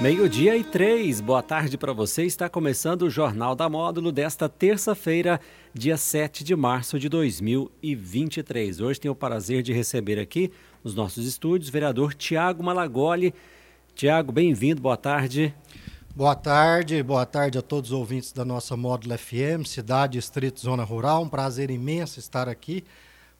Meio-dia e três, boa tarde para você. Está começando o Jornal da Módulo desta terça-feira, dia 7 de março de 2023. Hoje tenho o prazer de receber aqui nos nossos estúdios o vereador Tiago Malagoli. Tiago, bem-vindo, boa tarde. Boa tarde, boa tarde a todos os ouvintes da nossa Módulo FM, cidade, distrito, zona rural. Um prazer imenso estar aqui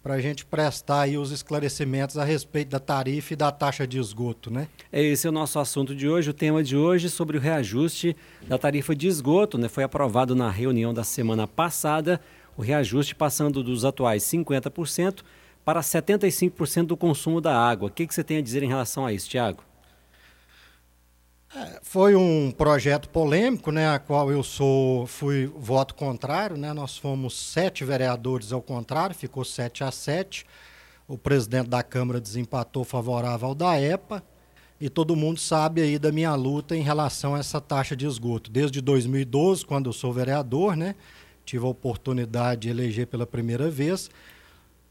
para a gente prestar aí os esclarecimentos a respeito da tarifa e da taxa de esgoto, né? Esse é o nosso assunto de hoje, o tema de hoje sobre o reajuste da tarifa de esgoto, né? Foi aprovado na reunião da semana passada, o reajuste passando dos atuais 50% para 75% do consumo da água. O que, que você tem a dizer em relação a isso, Tiago? É, foi um projeto polêmico, né, a qual eu sou fui voto contrário, né? Nós fomos sete vereadores ao contrário, ficou sete a sete. O presidente da Câmara desempatou favorável ao da EPA e todo mundo sabe aí da minha luta em relação a essa taxa de esgoto. Desde 2012, quando eu sou vereador, né, tive a oportunidade de eleger pela primeira vez.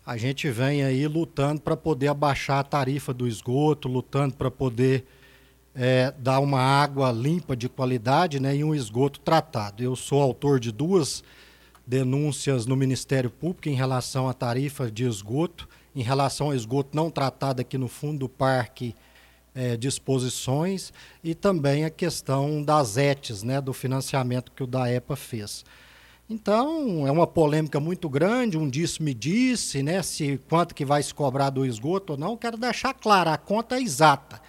A gente vem aí lutando para poder abaixar a tarifa do esgoto, lutando para poder é, dar uma água limpa de qualidade né, e um esgoto tratado. Eu sou autor de duas denúncias no Ministério Público em relação à tarifa de esgoto, em relação ao esgoto não tratado aqui no fundo do parque é, de exposições e também a questão das ETs, né, do financiamento que o DAEPA fez. Então, é uma polêmica muito grande, um disse-me-disse, né, se quanto que vai se cobrar do esgoto ou não. Quero deixar clara, a conta é exata.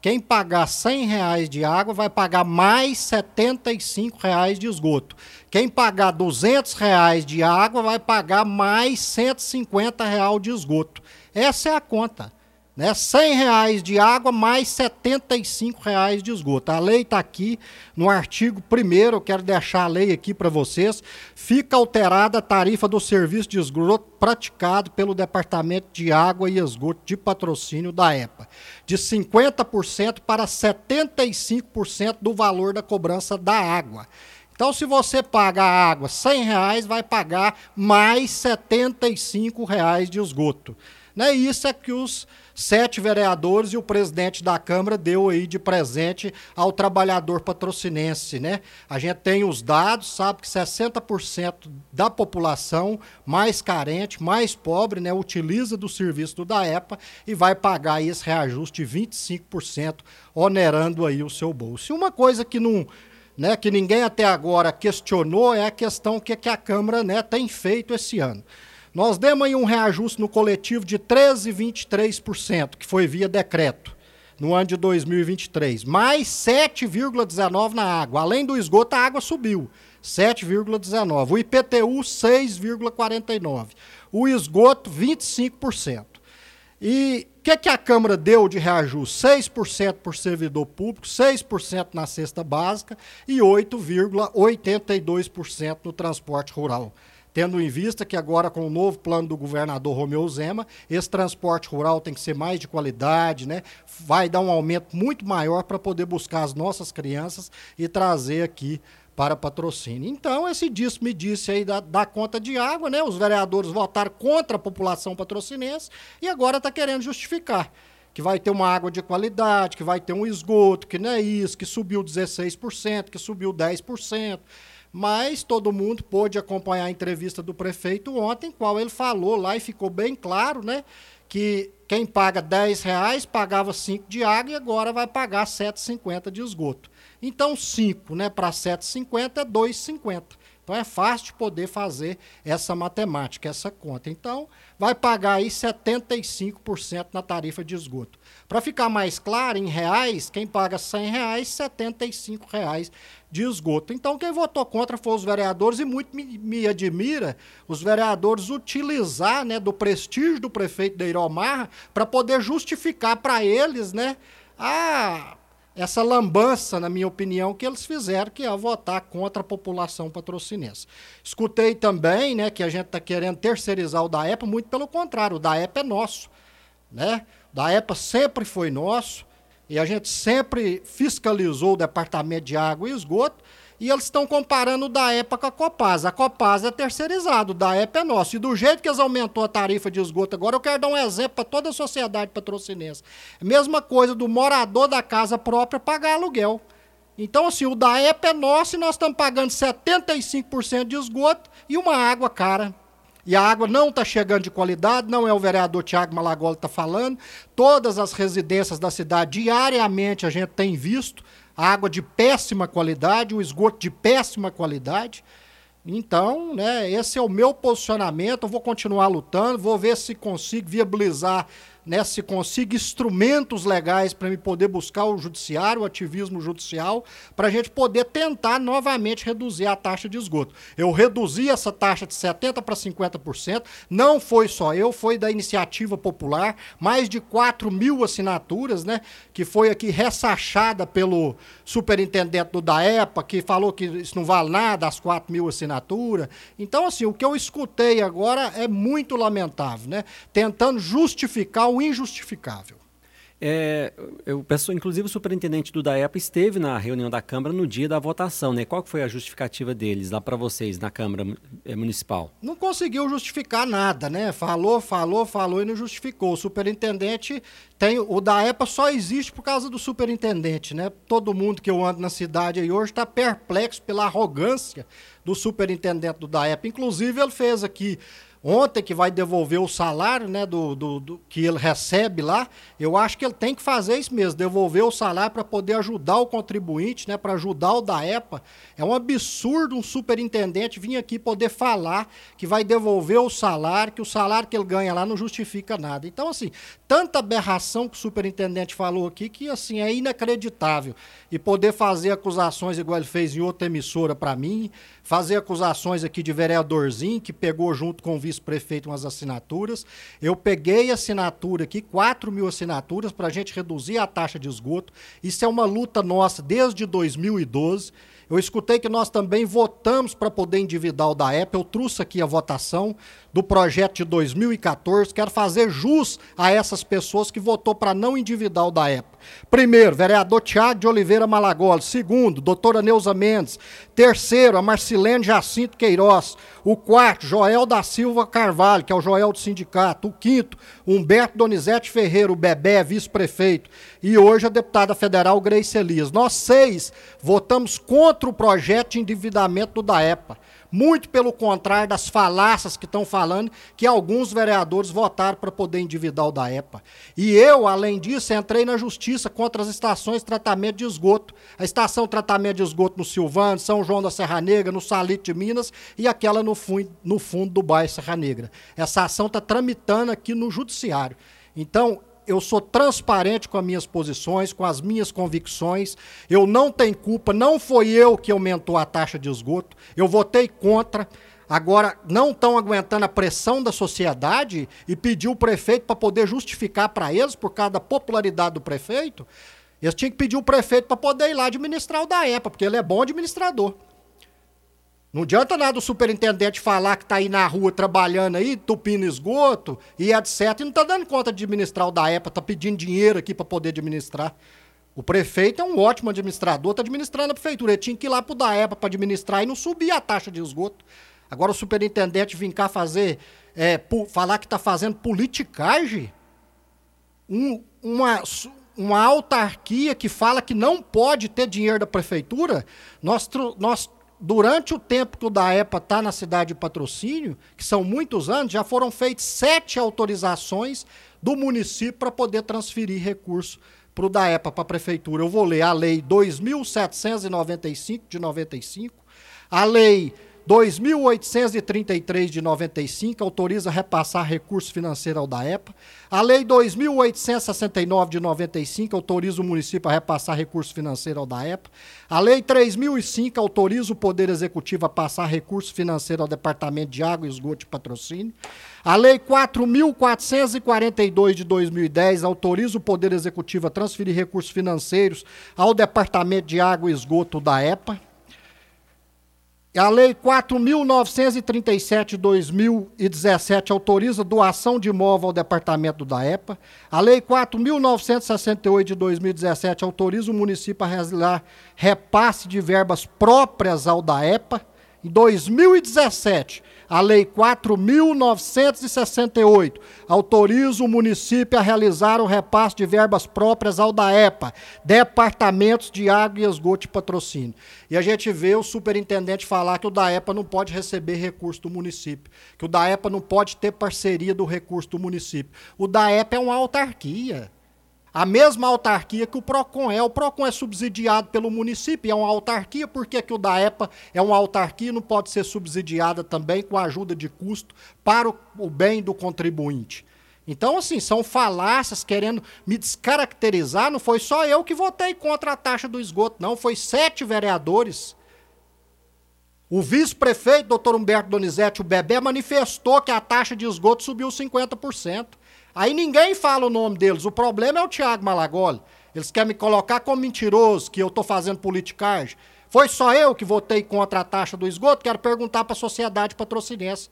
Quem pagar 100 reais de água vai pagar mais 75 reais de esgoto. Quem pagar 200 reais de água vai pagar mais 150 reais de esgoto. Essa é a conta. Né? 100 reais de água mais 75 reais de esgoto. A lei está aqui no artigo 1 eu quero deixar a lei aqui para vocês. Fica alterada a tarifa do serviço de esgoto praticado pelo Departamento de Água e Esgoto de Patrocínio da EPA, de 50% para 75% do valor da cobrança da água. Então, se você paga a água 100 reais, vai pagar mais 75 reais de esgoto. Né? Isso é que os sete vereadores e o presidente da Câmara deu aí de presente ao trabalhador patrocinense, né? A gente tem os dados, sabe que 60% da população mais carente, mais pobre, né, utiliza do serviço do DAEPA e vai pagar esse reajuste de 25%, onerando aí o seu bolso. E uma coisa que não né, que ninguém até agora questionou é a questão que, que a Câmara né, tem feito esse ano. Nós demos aí um reajuste no coletivo de 13,23%, que foi via decreto, no ano de 2023. Mais 7,19% na água. Além do esgoto, a água subiu. 7,19%. O IPTU, 6,49%. O esgoto, 25%. E o que, que a Câmara deu de reajuste? 6% por servidor público, 6% na cesta básica e 8,82% no transporte rural tendo em vista que agora com o novo plano do governador Romeu Zema, esse transporte rural tem que ser mais de qualidade, né? Vai dar um aumento muito maior para poder buscar as nossas crianças e trazer aqui para patrocínio. Então, esse disso me disse aí da, da, conta de água, né? Os vereadores votaram contra a população patrocinense e agora está querendo justificar que vai ter uma água de qualidade, que vai ter um esgoto, que não é isso, que subiu 16%, que subiu 10% mas todo mundo pôde acompanhar a entrevista do prefeito ontem, qual ele falou lá e ficou bem claro, né? Que quem paga 10 reais pagava 5 de água e agora vai pagar 7,50 de esgoto. Então 5 né, para 7,50 é 2,50. Então é fácil de poder fazer essa matemática, essa conta. Então vai pagar aí 75% na tarifa de esgoto. Para ficar mais claro, em reais, quem paga 100 reais, 75 reais de esgoto. Então, quem votou contra foram os vereadores, e muito me, me admira os vereadores utilizar né, do prestígio do prefeito Deiró Marra para poder justificar para eles né, a essa lambança, na minha opinião, que eles fizeram, que é votar contra a população patrocinense. Escutei também né, que a gente está querendo terceirizar o DAEPA, muito pelo contrário, o DAEPA é nosso. Né? O DAEPA sempre foi nosso e a gente sempre fiscalizou o Departamento de Água e Esgoto e eles estão comparando da EPA com a Copasa. A Copasa é terceirizado, da EPA é nosso. E do jeito que eles aumentou a tarifa de esgoto agora, eu quero dar um exemplo para toda a sociedade patrocinense. Mesma coisa do morador da casa própria pagar aluguel. Então, assim, o da EPA é nosso e nós estamos pagando 75% de esgoto e uma água cara. E a água não está chegando de qualidade, não é o vereador Tiago Malagola que está falando. Todas as residências da cidade, diariamente, a gente tem visto água de péssima qualidade, o esgoto de péssima qualidade. Então, né, esse é o meu posicionamento. Eu vou continuar lutando, vou ver se consigo viabilizar né, se consiga instrumentos legais para me poder buscar o judiciário, o ativismo judicial, para a gente poder tentar novamente reduzir a taxa de esgoto. Eu reduzi essa taxa de 70% para 50%, não foi só eu, foi da iniciativa popular, mais de 4 mil assinaturas, né, que foi aqui ressachada pelo superintendente do DAEPA, que falou que isso não vale nada, as 4 mil assinaturas. Então, assim, o que eu escutei agora é muito lamentável, né, tentando justificar o injustificável. É, eu peço, inclusive o superintendente do DAEPA esteve na reunião da Câmara no dia da votação, né? Qual foi a justificativa deles lá para vocês na Câmara é, Municipal? Não conseguiu justificar nada, né? Falou, falou, falou e não justificou. O superintendente tem. O DAEPA só existe por causa do superintendente, né? Todo mundo que eu ando na cidade aí hoje está perplexo pela arrogância do superintendente do DAEPA. Inclusive, ele fez aqui ontem que vai devolver o salário né, do, do, do, que ele recebe lá, eu acho que ele tem que fazer isso mesmo, devolver o salário para poder ajudar o contribuinte, né, para ajudar o da EPA. É um absurdo um superintendente vir aqui poder falar que vai devolver o salário, que o salário que ele ganha lá não justifica nada. Então, assim, tanta aberração que o superintendente falou aqui que assim é inacreditável. E poder fazer acusações igual ele fez em outra emissora para mim, fazer acusações aqui de vereadorzinho que pegou junto com o vice-prefeito umas assinaturas. Eu peguei assinatura aqui, 4 mil assinaturas, para a gente reduzir a taxa de esgoto. Isso é uma luta nossa desde 2012. Eu escutei que nós também votamos para poder endividar o da Apple. Eu trouxe aqui a votação do projeto de 2014. Quero fazer jus a essas pessoas que votou para não endividar o da Apple. Primeiro, vereador Tiago de Oliveira Malagoli. Segundo, doutora Neuza Mendes. Terceiro, a Marcilene Jacinto Queiroz. O quarto, Joel da Silva Carvalho, que é o Joel do sindicato. O quinto, Humberto Donizete Ferreira, o Bebé, vice-prefeito. E hoje a deputada federal Grace Elias. Nós seis votamos contra o projeto de endividamento do DAEPA. Muito pelo contrário das falácias que estão falando, que alguns vereadores votaram para poder endividar o da EPA. E eu, além disso, entrei na justiça contra as estações de tratamento de esgoto. A estação de tratamento de esgoto no Silvano, São João da Serra Negra, no Salite de Minas e aquela no, fundo, no fundo do bairro Serra Negra. Essa ação está tramitando aqui no judiciário. Então, eu sou transparente com as minhas posições, com as minhas convicções. Eu não tenho culpa, não foi eu que aumentou a taxa de esgoto. Eu votei contra. Agora, não estão aguentando a pressão da sociedade e pediu o prefeito para poder justificar para eles, por causa da popularidade do prefeito. Eles tinham que pedir o prefeito para poder ir lá administrar o da EPA, porque ele é bom administrador. Não adianta nada o superintendente falar que está aí na rua trabalhando aí, tupindo esgoto e etc. E não está dando conta de administrar o da EPA, está pedindo dinheiro aqui para poder administrar. O prefeito é um ótimo administrador, está administrando a prefeitura. Ele tinha que ir lá para o da EPA para administrar e não subir a taxa de esgoto. Agora o superintendente vir cá fazer, é, falar que está fazendo politicagem, um, uma, uma autarquia que fala que não pode ter dinheiro da prefeitura, nós, nós durante o tempo que o DAEPA está na cidade de patrocínio, que são muitos anos, já foram feitas sete autorizações do município para poder transferir recursos para o DAEPA, para a prefeitura. Eu vou ler a lei 2.795 de 95, a lei 2.833 de 95 autoriza repassar recurso financeiro ao DAEPA. A Lei 2.869 de 95 autoriza o município a repassar recurso financeiro ao DAEPA. A Lei 3.005 autoriza o Poder Executivo a passar recurso financeiro ao Departamento de Água, Esgoto e Patrocínio. A Lei 4.442 de 2010 autoriza o Poder Executivo a transferir recursos financeiros ao Departamento de Água e Esgoto da EPA. A Lei 4.937 de 2017 autoriza doação de imóvel ao departamento da EPA. A Lei 4.968 de 2017 autoriza o município a realizar repasse de verbas próprias ao da EPA. Em 2017, a Lei 4.968 autoriza o município a realizar o repasse de verbas próprias ao DAEPA, Departamentos de Água e Esgoto e Patrocínio. E a gente vê o superintendente falar que o DAEPA não pode receber recurso do município, que o DAEPA não pode ter parceria do recurso do município. O DAEPA é uma autarquia. A mesma autarquia que o PROCON é. O PROCON é subsidiado pelo município, é uma autarquia, por que, que o DAEPA é uma autarquia e não pode ser subsidiada também com ajuda de custo para o, o bem do contribuinte? Então, assim, são falácias querendo me descaracterizar. Não foi só eu que votei contra a taxa do esgoto, não. Foi sete vereadores. O vice-prefeito, doutor Humberto Donizete, o Bebê, manifestou que a taxa de esgoto subiu 50%. Aí ninguém fala o nome deles. O problema é o Tiago Malagoli. Eles querem me colocar como mentiroso, que eu estou fazendo politicagem. Foi só eu que votei contra a taxa do esgoto? Quero perguntar para a sociedade patrocinense.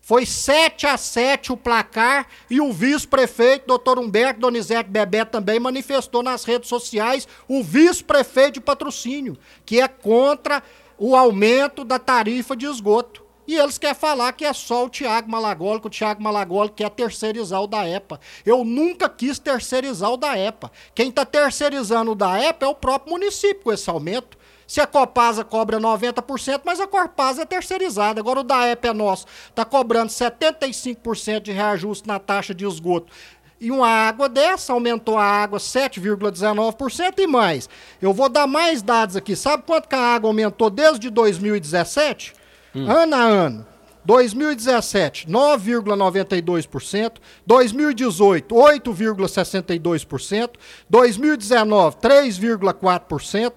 Foi 7 a 7 o placar e o vice-prefeito, doutor Humberto Donizete Bebé, também manifestou nas redes sociais o vice-prefeito de patrocínio, que é contra o aumento da tarifa de esgoto. E eles querem falar que é só o Tiago Malagoli, que o Tiago Malagoli quer terceirizar o da EPA. Eu nunca quis terceirizar o da EPA. Quem está terceirizando o da EPA é o próprio município com esse aumento. Se a Copasa cobra 90%, mas a Copasa é terceirizada. Agora o da EPA é nosso. Está cobrando 75% de reajuste na taxa de esgoto. E uma água dessa aumentou a água 7,19% e mais. Eu vou dar mais dados aqui. Sabe quanto que a água aumentou desde 2017? Hum. Ano a ano. 2017, 9,92%. 2018, 8,62%. 2019, 3,4%.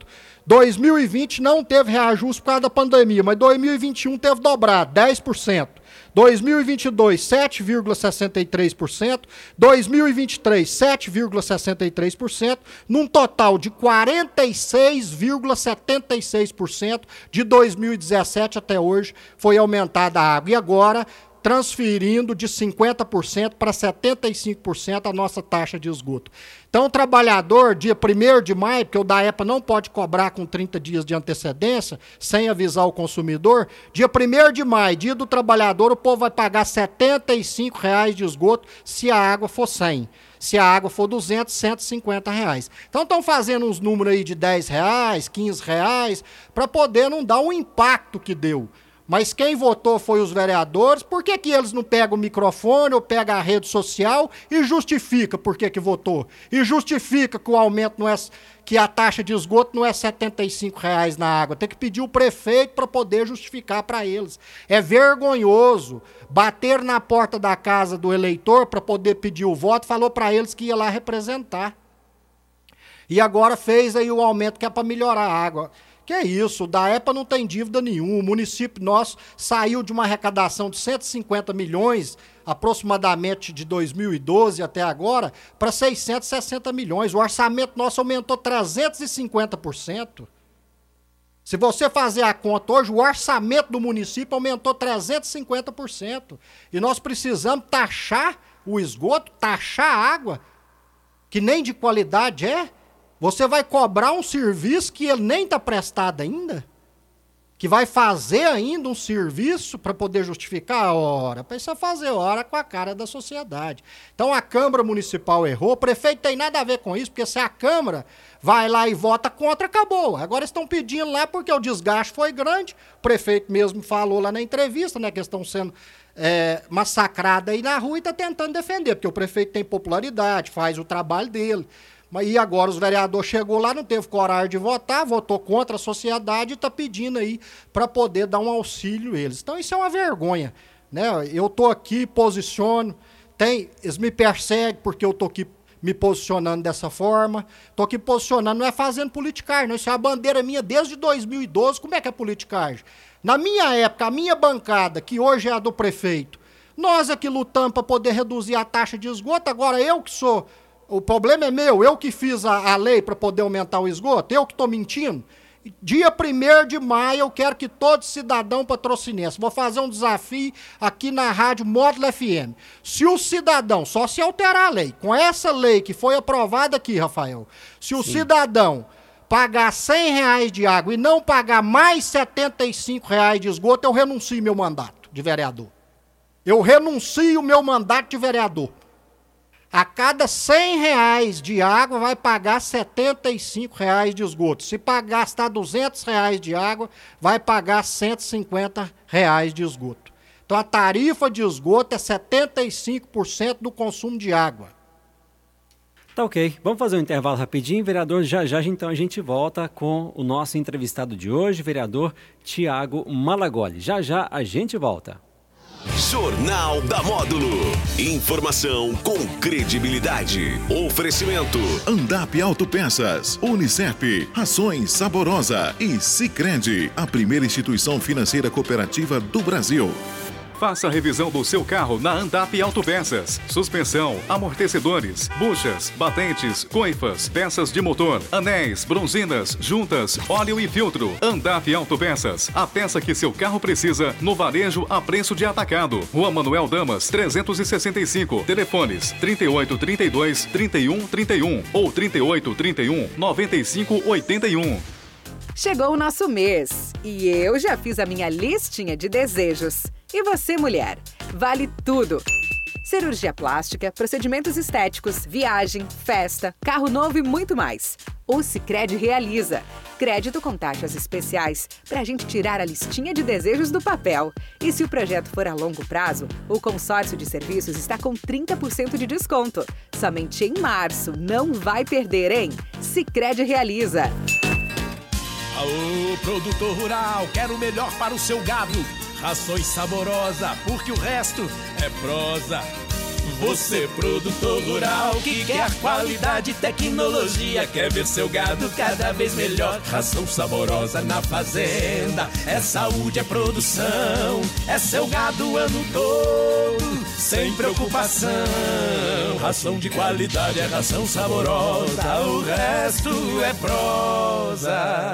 2020 não teve reajuste por causa da pandemia, mas 2021 teve dobrado, 10%. 2022, 7,63%. 2023, 7,63%. Num total de 46,76% de 2017 até hoje foi aumentada a água. E agora transferindo de 50% para 75% a nossa taxa de esgoto. Então, o trabalhador, dia 1 de maio, porque o DAEPA não pode cobrar com 30 dias de antecedência, sem avisar o consumidor, dia 1 de maio, dia do trabalhador, o povo vai pagar 75 reais de esgoto se a água for 100. Se a água for 200, 150 reais. Então estão fazendo uns números aí de 10 reais, 15 reais, para poder não dar o impacto que deu. Mas quem votou foi os vereadores. Por que, que eles não pegam o microfone ou pegam a rede social e justifica por que, que votou? E justifica que o aumento não é. que a taxa de esgoto não é 75 reais na água. Tem que pedir o prefeito para poder justificar para eles. É vergonhoso bater na porta da casa do eleitor para poder pedir o voto, falou para eles que ia lá representar. E agora fez aí o aumento que é para melhorar a água. Que é isso, da EPA não tem dívida nenhuma. O município nosso saiu de uma arrecadação de 150 milhões, aproximadamente de 2012 até agora, para 660 milhões. O orçamento nosso aumentou 350%. Se você fazer a conta hoje, o orçamento do município aumentou 350%. E nós precisamos taxar o esgoto, taxar a água, que nem de qualidade é, você vai cobrar um serviço que ele nem está prestado ainda? Que vai fazer ainda um serviço para poder justificar a hora? Precisa fazer hora com a cara da sociedade. Então a Câmara Municipal errou, o prefeito tem nada a ver com isso, porque se a Câmara vai lá e vota contra, acabou. Agora estão pedindo lá porque o desgaste foi grande. O prefeito mesmo falou lá na entrevista, né, que estão sendo é, massacrados aí na rua e está tentando defender, porque o prefeito tem popularidade, faz o trabalho dele. Mas e agora os vereadores chegou lá, não teve coragem de votar, votou contra a sociedade e está pedindo aí para poder dar um auxílio a eles. Então isso é uma vergonha. Né? Eu estou aqui, posiciono, tem, eles me perseguem porque eu estou aqui me posicionando dessa forma. Estou aqui posicionando, não é fazendo politicagem, não. Isso é a bandeira minha desde 2012. Como é que é politicagem? Na minha época, a minha bancada, que hoje é a do prefeito, nós aqui lutamos para poder reduzir a taxa de esgoto, agora eu que sou o problema é meu, eu que fiz a, a lei para poder aumentar o esgoto, eu que estou mentindo. Dia 1 de maio, eu quero que todo cidadão patrocinense. Vou fazer um desafio aqui na Rádio Módulo FM. Se o cidadão, só se alterar a lei, com essa lei que foi aprovada aqui, Rafael, se o Sim. cidadão pagar 100 reais de água e não pagar mais 75 reais de esgoto, eu renuncio meu mandato de vereador. Eu renuncio meu mandato de vereador. A cada 100 reais de água vai pagar 75 reais de esgoto. Se gastar 200 reais de água, vai pagar 150 reais de esgoto. Então a tarifa de esgoto é 75% do consumo de água. Tá ok. Vamos fazer um intervalo rapidinho, vereador. Já já então a gente volta com o nosso entrevistado de hoje, vereador Tiago Malagoli. Já já a gente volta. Jornal da Módulo. Informação com credibilidade. Oferecimento. Andap Autopeças, Unicep, Rações Saborosa e Sicredi, a primeira instituição financeira cooperativa do Brasil. Faça a revisão do seu carro na Andap Autopeças. Suspensão, amortecedores, buchas, batentes, coifas, peças de motor, anéis, bronzinas, juntas, óleo e filtro. Andap Autopeças. A peça que seu carro precisa no varejo a preço de atacado. Rua Manuel Damas, 365. Telefones 3832 3131 ou 3831 9581. Chegou o nosso mês e eu já fiz a minha listinha de desejos. E você, mulher? Vale tudo! Cirurgia plástica, procedimentos estéticos, viagem, festa, carro novo e muito mais. O Cicred realiza. Crédito com taxas especiais para a gente tirar a listinha de desejos do papel. E se o projeto for a longo prazo, o consórcio de serviços está com 30% de desconto. Somente em março. Não vai perder, hein? Cicred realiza. Aô, produtor rural, quero o melhor para o seu gado. Rações saborosa, porque o resto é prosa. Você, produtor rural, que quer qualidade tecnologia, quer ver seu gado cada vez melhor. Ração saborosa na fazenda, é saúde, é produção, é seu gado o ano todo, sem preocupação. Ração de qualidade é ração saborosa, o resto é prosa.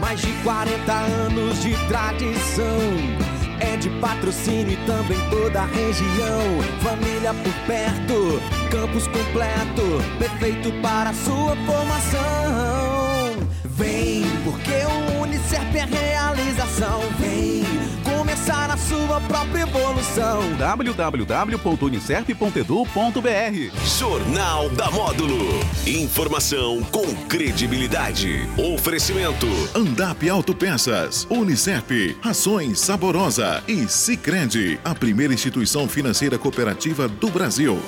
Mais de 40 anos de tradição é de patrocínio e também toda a região. Família por perto, campus completo, perfeito para sua formação. Vem, porque o Unicef é realização. Vem começar a sua própria evolução. www.unicef.edu.br Jornal da Módulo. Informação com credibilidade. Oferecimento. Andap Autopeças, Unicef, Rações Saborosa e Sicredi, a primeira instituição financeira cooperativa do Brasil.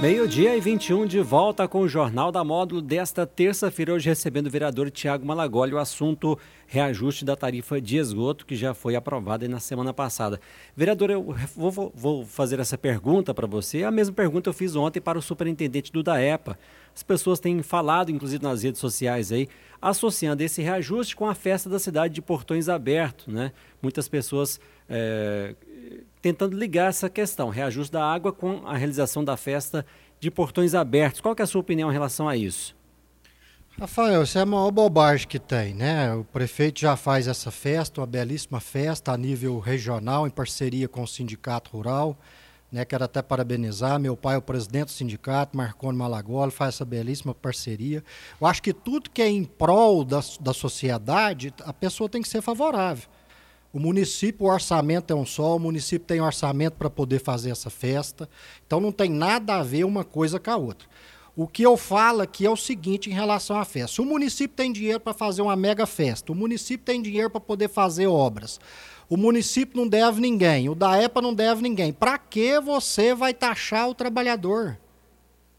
Meio-dia e 21 de volta com o Jornal da Módulo desta terça-feira, hoje recebendo o vereador Tiago Malagoli, o assunto reajuste da tarifa de esgoto que já foi aprovada na semana passada. Vereador, eu vou, vou fazer essa pergunta para você, a mesma pergunta eu fiz ontem para o superintendente do DAEPA. As pessoas têm falado, inclusive nas redes sociais aí, associando esse reajuste com a festa da cidade de Portões Abertos, né? Muitas pessoas é, tentando ligar essa questão, reajuste da água com a realização da festa de portões abertos. Qual é a sua opinião em relação a isso? Rafael, isso é a maior bobagem que tem, né? O prefeito já faz essa festa, uma belíssima festa a nível regional, em parceria com o Sindicato Rural. Né? Quero até parabenizar. Meu pai o presidente do sindicato, Marconi Malagoli, faz essa belíssima parceria. Eu acho que tudo que é em prol da, da sociedade, a pessoa tem que ser favorável. O município, o orçamento é um só, o município tem orçamento para poder fazer essa festa. Então não tem nada a ver uma coisa com a outra. O que eu falo aqui é o seguinte em relação à festa. Se o município tem dinheiro para fazer uma mega festa, o município tem dinheiro para poder fazer obras. O município não deve ninguém, o da EPA não deve ninguém. Para que você vai taxar o trabalhador?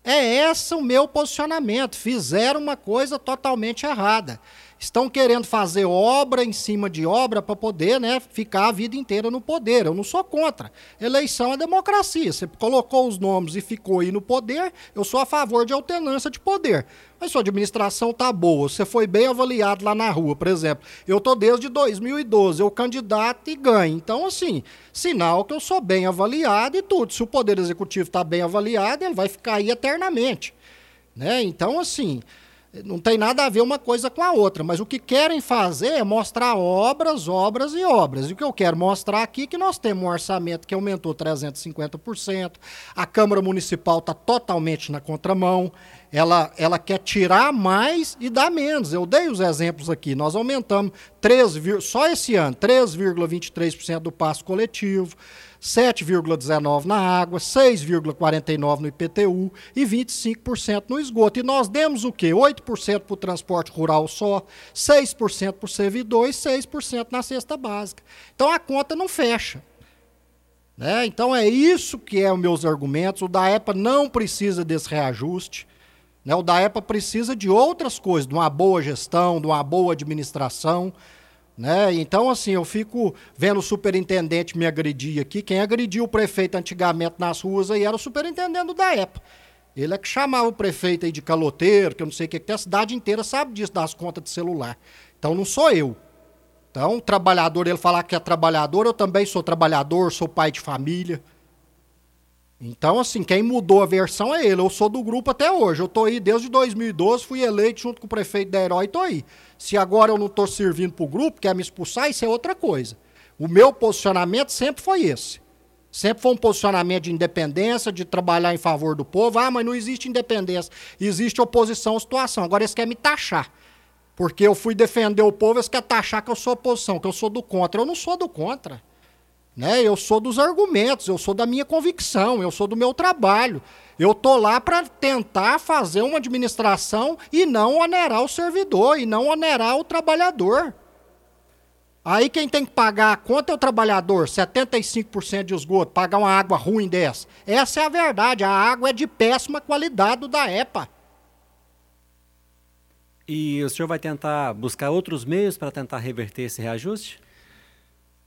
É esse o meu posicionamento. Fizeram uma coisa totalmente errada. Estão querendo fazer obra em cima de obra para poder né, ficar a vida inteira no poder. Eu não sou contra. Eleição é democracia. Você colocou os nomes e ficou aí no poder, eu sou a favor de alternância de poder. Mas sua administração tá boa, você foi bem avaliado lá na rua, por exemplo. Eu tô desde 2012, eu candidato e ganho. Então, assim, sinal que eu sou bem avaliado e tudo. Se o Poder Executivo está bem avaliado, ele vai ficar aí eternamente. Né? Então, assim, não tem nada a ver uma coisa com a outra, mas o que querem fazer é mostrar obras, obras e obras. E o que eu quero mostrar aqui é que nós temos um orçamento que aumentou 350%, a Câmara Municipal está totalmente na contramão, ela, ela quer tirar mais e dar menos. Eu dei os exemplos aqui, nós aumentamos 3, só esse ano 3,23% do passo coletivo, 7,19% na água, 6,49% no IPTU e 25% no esgoto. E nós demos o quê? 8% para o transporte rural só, 6% para o servidor e 6% na cesta básica. Então a conta não fecha. Né? Então é isso que é os meus argumentos. O da EPA não precisa desse reajuste. Né? O da EPA precisa de outras coisas, de uma boa gestão, de uma boa administração. Né? Então, assim, eu fico vendo o superintendente me agredir aqui. Quem agrediu o prefeito antigamente nas ruas aí era o superintendente da EPA. Ele é que chamava o prefeito aí de caloteiro, que eu não sei o que, que a cidade inteira sabe disso, das contas de celular. Então não sou eu. Então, trabalhador, ele falar que é trabalhador, eu também sou trabalhador, sou pai de família. Então, assim, quem mudou a versão é ele. Eu sou do grupo até hoje. Eu tô aí desde 2012, fui eleito junto com o prefeito da Herói e tô aí. Se agora eu não estou servindo para o grupo, quer me expulsar, isso é outra coisa. O meu posicionamento sempre foi esse. Sempre foi um posicionamento de independência, de trabalhar em favor do povo. Ah, mas não existe independência, existe oposição à situação. Agora eles querem me taxar. Porque eu fui defender o povo, eles querem taxar que eu sou oposição, que eu sou do contra. Eu não sou do contra. Né? Eu sou dos argumentos, eu sou da minha convicção, eu sou do meu trabalho. Eu tô lá para tentar fazer uma administração e não onerar o servidor e não onerar o trabalhador. Aí quem tem que pagar a conta é o trabalhador, 75% de esgoto, pagar uma água ruim dessa. Essa é a verdade, a água é de péssima qualidade da EPA. E o senhor vai tentar buscar outros meios para tentar reverter esse reajuste?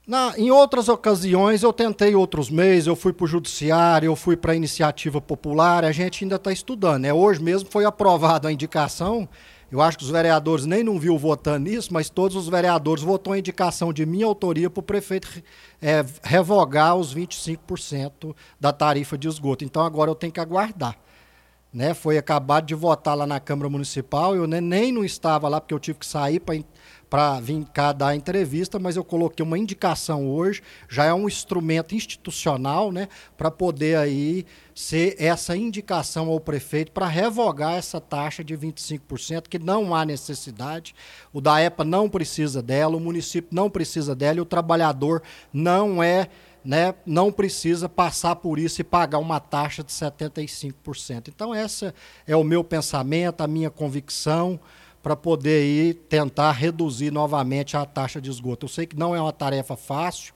Na, em outras ocasiões eu tentei outros meios, eu fui para o judiciário, eu fui para a iniciativa popular, a gente ainda está estudando. Né? Hoje mesmo foi aprovada a indicação, eu acho que os vereadores nem não viu votando nisso, mas todos os vereadores votou a indicação de minha autoria para o prefeito é, revogar os 25% da tarifa de esgoto. Então agora eu tenho que aguardar. Né? Foi acabado de votar lá na Câmara Municipal, eu nem, nem não estava lá porque eu tive que sair para para vir cá dar entrevista, mas eu coloquei uma indicação hoje, já é um instrumento institucional, né, para poder aí ser essa indicação ao prefeito para revogar essa taxa de 25%, que não há necessidade. O da EPA não precisa dela, o município não precisa dela e o trabalhador não é né, não precisa passar por isso e pagar uma taxa de 75%. Então, esse é o meu pensamento, a minha convicção para poder ir tentar reduzir novamente a taxa de esgoto. Eu sei que não é uma tarefa fácil,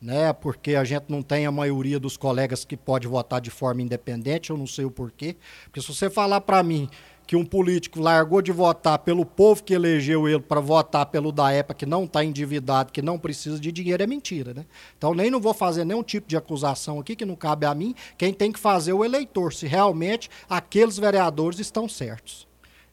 né? Porque a gente não tem a maioria dos colegas que pode votar de forma independente, eu não sei o porquê. Porque se você falar para mim que um político largou de votar pelo povo que elegeu ele para votar pelo da EPA que não está endividado, que não precisa de dinheiro, é mentira, né? Então nem não vou fazer nenhum tipo de acusação aqui que não cabe a mim. Quem tem que fazer é o eleitor, se realmente aqueles vereadores estão certos.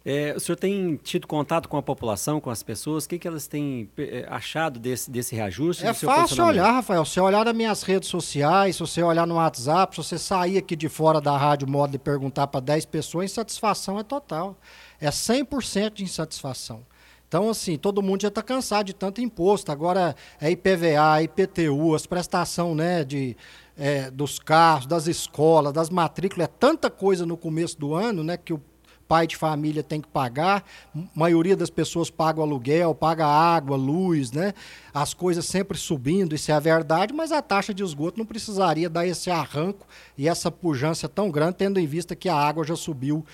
É, o senhor tem tido contato com a população, com as pessoas? O que, que elas têm é, achado desse, desse reajuste? É fácil olhar, Rafael. Se você olhar nas minhas redes sociais, se você olhar no WhatsApp, se você sair aqui de fora da rádio modo e perguntar para 10 pessoas, insatisfação é total. É 100% de insatisfação. Então, assim, todo mundo já está cansado de tanto imposto. Agora é IPVA, IPTU, as prestações né, de, é, dos carros, das escolas, das matrículas. É tanta coisa no começo do ano né, que o pai de família tem que pagar, a maioria das pessoas paga aluguel, paga água, luz, né? As coisas sempre subindo, isso é a verdade, mas a taxa de esgoto não precisaria dar esse arranco e essa pujança tão grande, tendo em vista que a água já subiu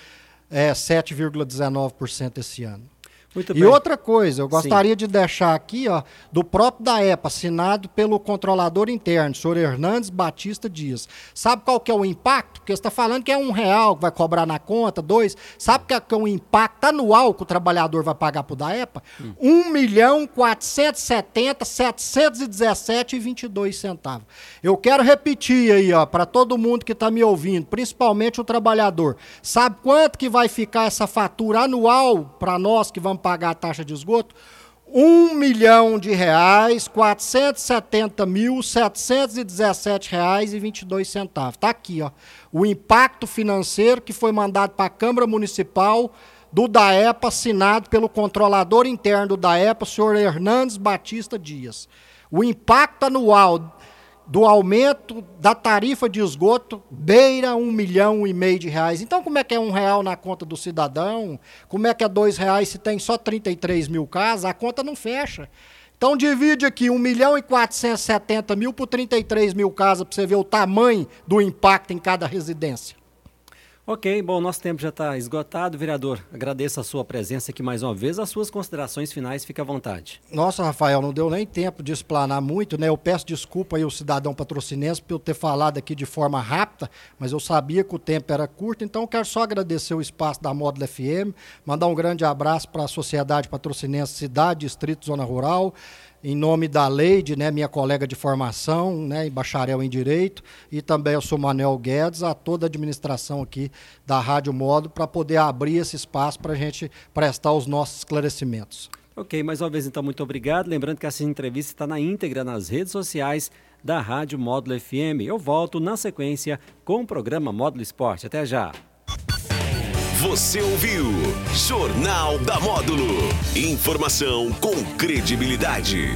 é, 7,19% esse ano. Muito e outra coisa, eu gostaria Sim. de deixar aqui, ó, do próprio da EPA, assinado pelo controlador interno, senhor Hernandes Batista Dias. Sabe qual que é o impacto? Porque você está falando que é um real que vai cobrar na conta, dois. Sabe que é, que é o impacto anual que o trabalhador vai pagar para o da EPA? Hum. 1 milhão 470, 717 e 22 centavos. Eu quero repetir aí, ó, para todo mundo que está me ouvindo, principalmente o trabalhador. Sabe quanto que vai ficar essa fatura anual para nós que vamos pagar a taxa de esgoto? um milhão de reais, quatrocentos setenta mil, setecentos e dezessete reais e vinte e dois centavos. Está aqui, ó, o impacto financeiro que foi mandado para a Câmara Municipal do DAEPA, assinado pelo controlador interno do DAEPA, senhor Hernandes Batista Dias. O impacto anual do aumento da tarifa de esgoto beira um milhão e meio de reais. Então, como é que é um real na conta do cidadão? Como é que é dois reais se tem só 33 mil casas? A conta não fecha. Então, divide aqui 1 milhão e 470 mil por 33 mil casas para você ver o tamanho do impacto em cada residência. Ok, bom, nosso tempo já está esgotado. Vereador, agradeço a sua presença aqui mais uma vez. As suas considerações finais, fique à vontade. Nossa, Rafael, não deu nem tempo de explanar muito, né? Eu peço desculpa aí ao cidadão patrocinense por eu ter falado aqui de forma rápida, mas eu sabia que o tempo era curto, então eu quero só agradecer o espaço da Módulo FM, mandar um grande abraço para a Sociedade Patrocinense Cidade, Distrito, Zona Rural em nome da Leide, né, minha colega de formação, né, bacharel em Direito, e também eu sou Manuel Guedes, a toda a administração aqui da Rádio Modo, para poder abrir esse espaço para a gente prestar os nossos esclarecimentos. Ok, mais uma vez então, muito obrigado. Lembrando que essa entrevista está na íntegra nas redes sociais da Rádio Módulo FM. Eu volto na sequência com o programa Módulo Esporte. Até já! Você ouviu Jornal da Módulo. Informação com credibilidade.